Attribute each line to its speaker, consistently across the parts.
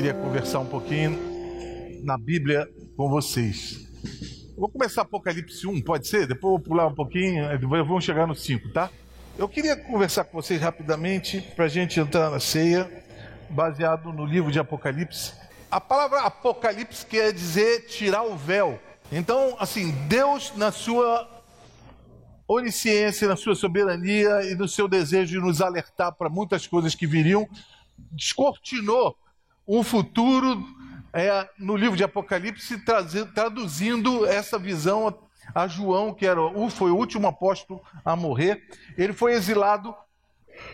Speaker 1: queria conversar um pouquinho na Bíblia com vocês. Vou começar Apocalipse 1, pode ser? Depois vou pular um pouquinho, vamos chegar no 5, tá? Eu queria conversar com vocês rapidamente para a gente entrar na ceia, baseado no livro de Apocalipse. A palavra Apocalipse quer dizer tirar o véu. Então, assim, Deus, na sua onisciência, na sua soberania e no seu desejo de nos alertar para muitas coisas que viriam, descortinou um futuro é, no livro de Apocalipse, traduzindo essa visão a João, que era, foi o último apóstolo a morrer. Ele foi exilado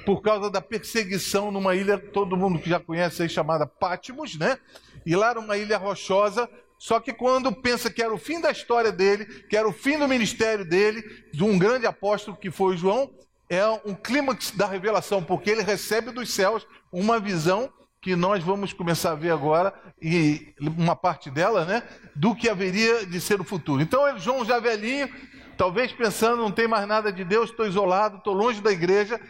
Speaker 1: por causa da perseguição numa ilha, todo mundo que já conhece aí, chamada Pátimos, né? E lá era uma ilha rochosa, só que quando pensa que era o fim da história dele, que era o fim do ministério dele, de um grande apóstolo que foi João, é um clímax da revelação, porque ele recebe dos céus uma visão que nós vamos começar a ver agora, e uma parte dela, né, do que haveria de ser o futuro. Então, ele, João já velhinho, talvez pensando, não tem mais nada de Deus, estou isolado, estou longe da igreja.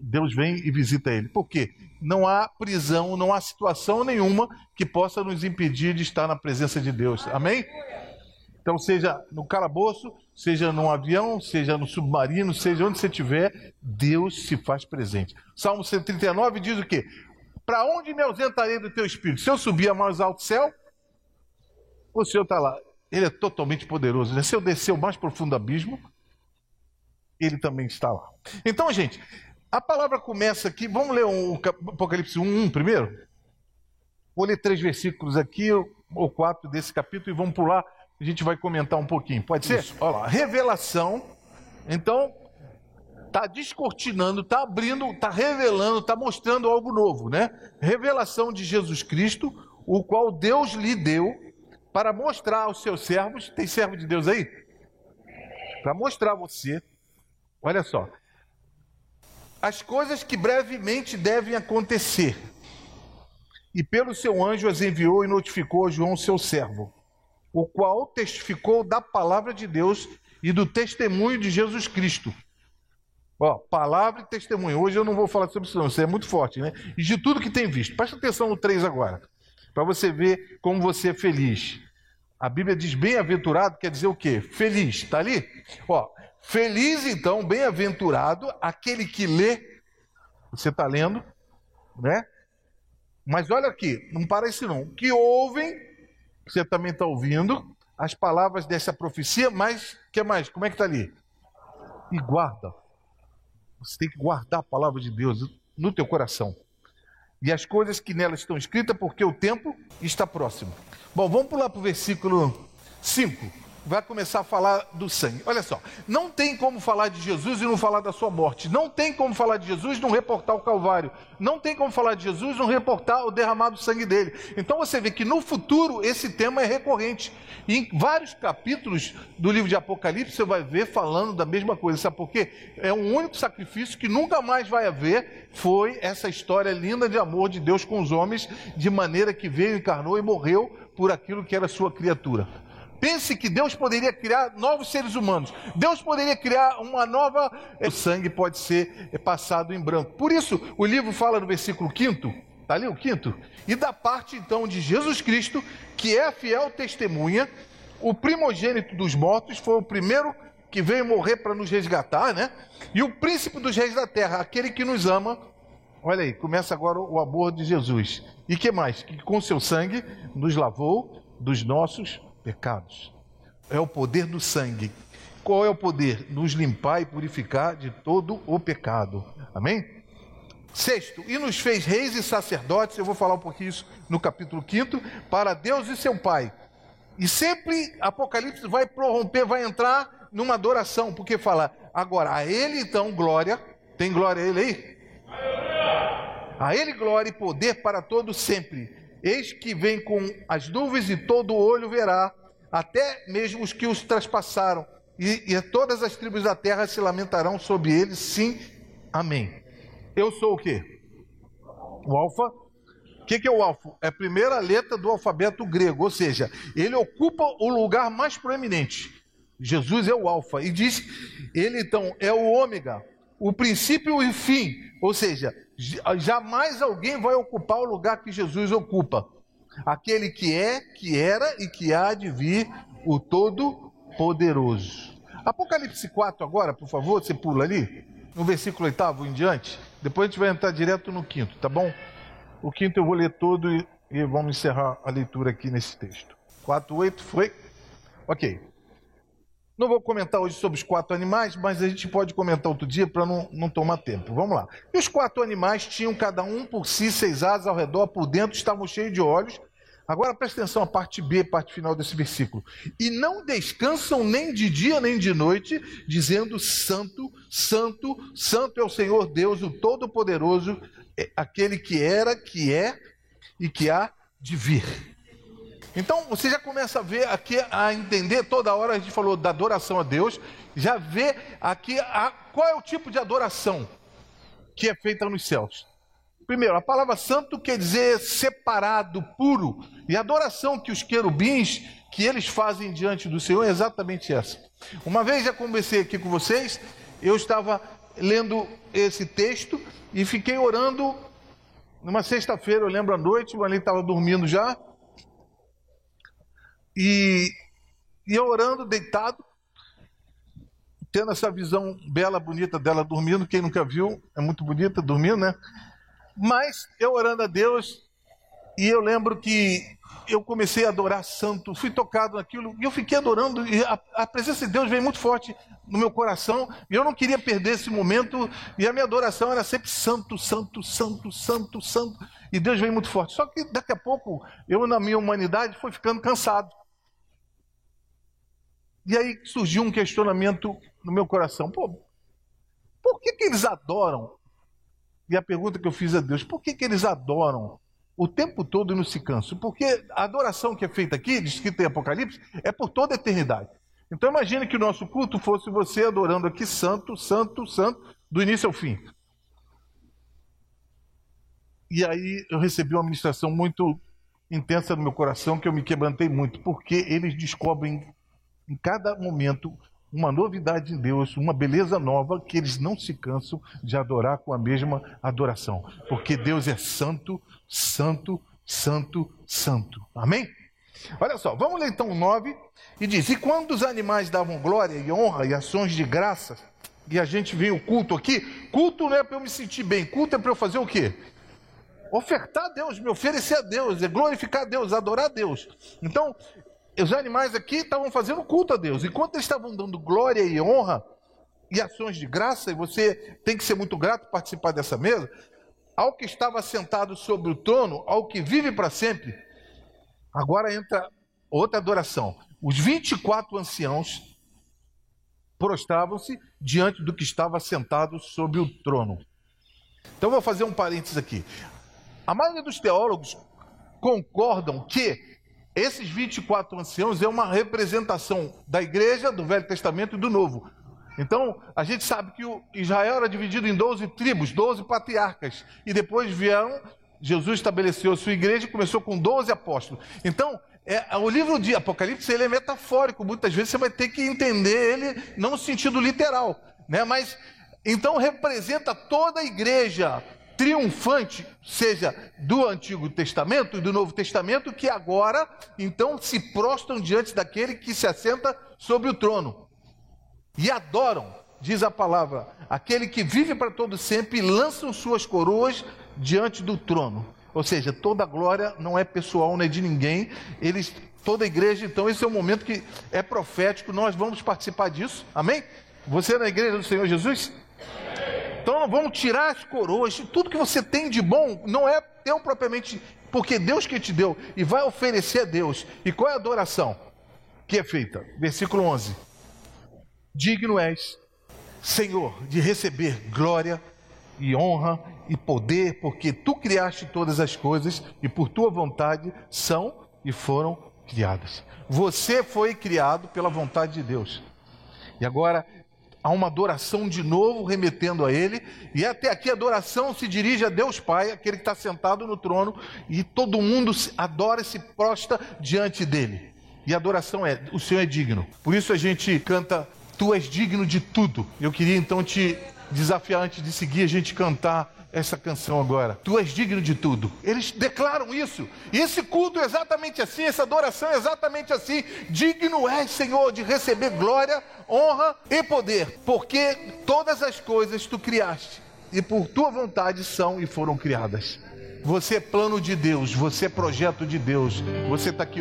Speaker 1: Deus vem e visita ele. Por quê? Não há prisão, não há situação nenhuma que possa nos impedir de estar na presença de Deus. Amém? Então, seja no calabouço, seja num avião, seja no submarino, seja onde você estiver, Deus se faz presente. Salmo 139 diz o quê? Para onde me ausentarei do teu espírito? Se eu subir a mais alto céu, o Senhor está lá. Ele é totalmente poderoso. Né? Se eu descer o mais profundo abismo, ele também está lá. Então, gente, a palavra começa aqui. Vamos ler o um, Apocalipse 1, 1 primeiro? Vou ler três versículos aqui, ou quatro desse capítulo, e vamos pular. A gente vai comentar um pouquinho. Pode ser? Isso. Olha lá. Revelação. Então, está descortinando, está abrindo, está revelando, está mostrando algo novo, né? Revelação de Jesus Cristo, o qual Deus lhe deu para mostrar aos seus servos. Tem servo de Deus aí? Para mostrar a você, olha só, as coisas que brevemente devem acontecer. E pelo seu anjo as enviou e notificou a João, seu servo, o qual testificou da palavra de Deus e do testemunho de Jesus Cristo Ó, palavra e testemunho. Hoje eu não vou falar sobre isso, não. Isso é muito forte, né? E de tudo que tem visto. Presta atenção no 3 agora. Para você ver como você é feliz. A Bíblia diz bem-aventurado, quer dizer o quê? Feliz. Está ali? Ó, feliz então, bem-aventurado, aquele que lê. Você está lendo, né? Mas olha aqui, não parece não. Que ouvem, você também está ouvindo, as palavras dessa profecia, mas, que mais? Como é que está ali? E guarda você tem que guardar a palavra de Deus no teu coração. E as coisas que nela estão escritas, porque o tempo está próximo. Bom, vamos pular para o versículo 5 vai começar a falar do sangue. Olha só, não tem como falar de Jesus e não falar da sua morte. Não tem como falar de Jesus e não reportar o Calvário. Não tem como falar de Jesus e não reportar o derramado sangue dele. Então você vê que no futuro esse tema é recorrente. E em vários capítulos do livro de Apocalipse você vai ver falando da mesma coisa. Sabe por quê? É um único sacrifício que nunca mais vai haver. Foi essa história linda de amor de Deus com os homens, de maneira que veio, encarnou e morreu por aquilo que era sua criatura. Pense que Deus poderia criar novos seres humanos. Deus poderia criar uma nova. O sangue pode ser passado em branco. Por isso, o livro fala no versículo 5, está ali o quinto? E da parte então de Jesus Cristo, que é a fiel testemunha, o primogênito dos mortos, foi o primeiro que veio morrer para nos resgatar, né? E o príncipe dos reis da terra, aquele que nos ama. Olha aí, começa agora o amor de Jesus. E que mais? Que com seu sangue nos lavou dos nossos pecados. É o poder do sangue. Qual é o poder? Nos limpar e purificar de todo o pecado. Amém? Sexto, e nos fez reis e sacerdotes, eu vou falar um pouquinho isso no capítulo 5, para Deus e seu Pai. E sempre Apocalipse vai prorromper, vai entrar numa adoração, porque fala, agora, a Ele então glória, tem glória a Ele aí? A Ele glória e poder para todos sempre. Eis que vem com as nuvens e todo olho verá, até mesmo os que os traspassaram, e, e todas as tribos da terra se lamentarão sobre eles, sim, amém. Eu sou o quê? O alfa. O que, que é o alfa? É a primeira letra do alfabeto grego, ou seja, ele ocupa o lugar mais proeminente. Jesus é o alfa, e diz, ele então é o ômega, o princípio e o fim, ou seja, Jamais alguém vai ocupar o lugar que Jesus ocupa. Aquele que é, que era e que há de vir, o Todo-Poderoso. Apocalipse 4 agora, por favor, você pula ali, no versículo 8 em diante. Depois a gente vai entrar direto no quinto, tá bom? O quinto eu vou ler todo e, e vamos encerrar a leitura aqui nesse texto. 4, 8 foi? Ok. Não vou comentar hoje sobre os quatro animais, mas a gente pode comentar outro dia para não, não tomar tempo. Vamos lá. E os quatro animais tinham cada um por si seis asas ao redor, por dentro estavam cheios de olhos. Agora presta atenção a parte B, parte final desse versículo. E não descansam nem de dia nem de noite, dizendo: Santo, Santo, Santo é o Senhor Deus, o Todo-Poderoso, é aquele que era, que é e que há de vir. Então você já começa a ver aqui, a entender, toda hora a gente falou da adoração a Deus, já vê aqui a, qual é o tipo de adoração que é feita nos céus. Primeiro, a palavra santo quer dizer separado, puro. E a adoração que os querubins, que eles fazem diante do Senhor é exatamente essa. Uma vez já conversei aqui com vocês, eu estava lendo esse texto e fiquei orando numa sexta-feira, eu lembro à noite, o Ali estava dormindo já, e, e eu orando, deitado, tendo essa visão bela, bonita dela dormindo. Quem nunca viu, é muito bonita dormindo, né? Mas eu orando a Deus, e eu lembro que eu comecei a adorar santo, fui tocado naquilo, e eu fiquei adorando, e a, a, presença de Deus veio muito forte no meu coração, e eu não queria perder esse momento, e a minha adoração era sempre santo, santo, santo, santo, santo, e Deus veio muito forte. Só que daqui a pouco, eu na minha humanidade fui ficando cansado. E aí surgiu um questionamento no meu coração: pô, por que, que eles adoram? E a pergunta que eu fiz a Deus: por que, que eles adoram o tempo todo e não se cansam? Porque a adoração que é feita aqui, descrita em Apocalipse, é por toda a eternidade. Então imagine que o nosso culto fosse você adorando aqui santo, santo, santo, do início ao fim. E aí eu recebi uma ministração muito intensa no meu coração, que eu me quebrantei muito, porque eles descobrem em cada momento uma novidade em Deus, uma beleza nova que eles não se cansam de adorar com a mesma adoração, porque Deus é santo, santo, santo, santo. Amém? Olha só, vamos ler então o 9 e diz: E quando os animais davam glória e honra e ações de graça, e a gente vê o culto aqui, culto não é para eu me sentir bem, culto é para eu fazer o quê? Ofertar a Deus, me oferecer a Deus, é glorificar a Deus, adorar a Deus. Então, os animais aqui estavam fazendo culto a Deus. Enquanto eles estavam dando glória e honra e ações de graça, e você tem que ser muito grato participar dessa mesa, ao que estava sentado sobre o trono, ao que vive para sempre, agora entra outra adoração. Os 24 anciãos prostravam-se diante do que estava sentado sobre o trono. Então vou fazer um parênteses aqui. A maioria dos teólogos concordam que esses 24 anciãos é uma representação da igreja, do Velho Testamento e do Novo. Então, a gente sabe que Israel era dividido em 12 tribos, 12 patriarcas. E depois vieram, Jesus estabeleceu a sua igreja e começou com 12 apóstolos. Então, é, o livro de Apocalipse ele é metafórico. Muitas vezes você vai ter que entender ele não no sentido literal. Né? Mas, então, representa toda a igreja triunfante, seja do Antigo Testamento e do Novo Testamento, que agora então se prostram diante daquele que se assenta sobre o trono e adoram, diz a palavra, aquele que vive para todo sempre e lançam suas coroas diante do trono. Ou seja, toda glória não é pessoal, não é de ninguém. Eles, toda a igreja, então esse é o momento que é profético. Nós vamos participar disso. Amém? Você é na igreja do Senhor Jesus? Então vamos tirar as coroas, tudo que você tem de bom não é teu propriamente, porque Deus que te deu e vai oferecer a Deus. E qual é a adoração que é feita? Versículo 11: Digno és, Senhor, de receber glória e honra e poder, porque tu criaste todas as coisas e por tua vontade são e foram criadas. Você foi criado pela vontade de Deus. E agora há uma adoração de novo remetendo a Ele, e até aqui a adoração se dirige a Deus Pai, aquele que está sentado no trono, e todo mundo adora e se prosta diante dele. E a adoração é: o Senhor é digno. Por isso a gente canta: Tu és digno de tudo. Eu queria então te desafiar antes de seguir a gente cantar essa canção agora. Tu és digno de tudo. Eles declaram isso. E esse culto é exatamente assim, essa adoração é exatamente assim. Digno és, Senhor, de receber glória, honra e poder, porque todas as coisas tu criaste e por tua vontade são e foram criadas. Você é plano de Deus, você é projeto de Deus. Você está aqui